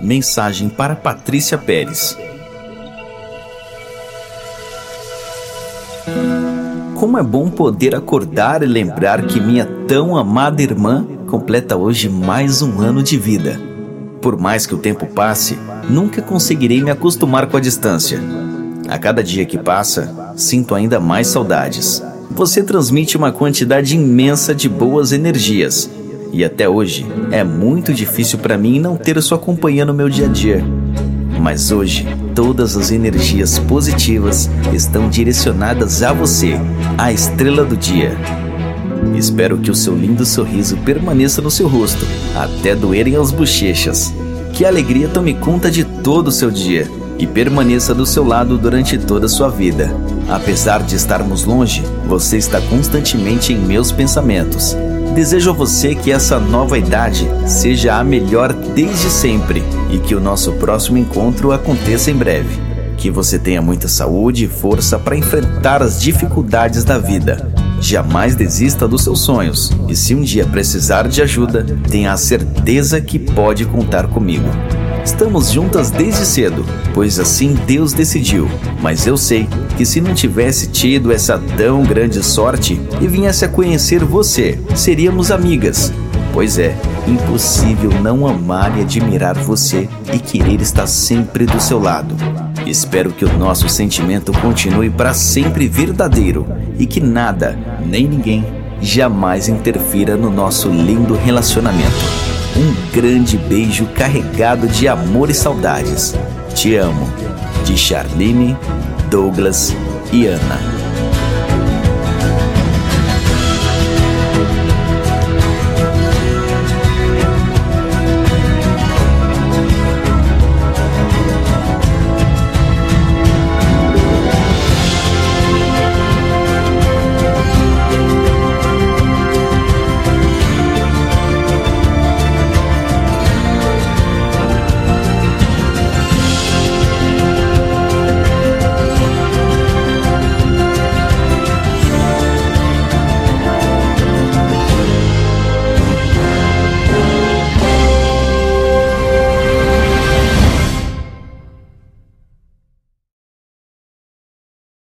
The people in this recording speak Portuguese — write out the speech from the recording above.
Mensagem para Patrícia Pérez. Como é bom poder acordar e lembrar que minha tão amada irmã completa hoje mais um ano de vida. Por mais que o tempo passe, nunca conseguirei me acostumar com a distância. A cada dia que passa, sinto ainda mais saudades. Você transmite uma quantidade imensa de boas energias e até hoje é muito difícil para mim não ter sua companhia no meu dia a dia. Mas hoje, todas as energias positivas estão direcionadas a você, a estrela do dia. Espero que o seu lindo sorriso permaneça no seu rosto, até doerem as bochechas. Que a alegria tome conta de todo o seu dia e permaneça do seu lado durante toda a sua vida. Apesar de estarmos longe, você está constantemente em meus pensamentos Desejo a você que essa nova idade seja a melhor desde sempre e que o nosso próximo encontro aconteça em breve. Que você tenha muita saúde e força para enfrentar as dificuldades da vida. Jamais desista dos seus sonhos e, se um dia precisar de ajuda, tenha a certeza que pode contar comigo. Estamos juntas desde cedo, pois assim Deus decidiu. Mas eu sei que se não tivesse tido essa tão grande sorte e viesse a conhecer você, seríamos amigas. Pois é, impossível não amar e admirar você e querer estar sempre do seu lado. Espero que o nosso sentimento continue para sempre verdadeiro e que nada, nem ninguém, jamais interfira no nosso lindo relacionamento. Um grande beijo carregado de amor e saudades. Te amo. De Charlene, Douglas e Ana.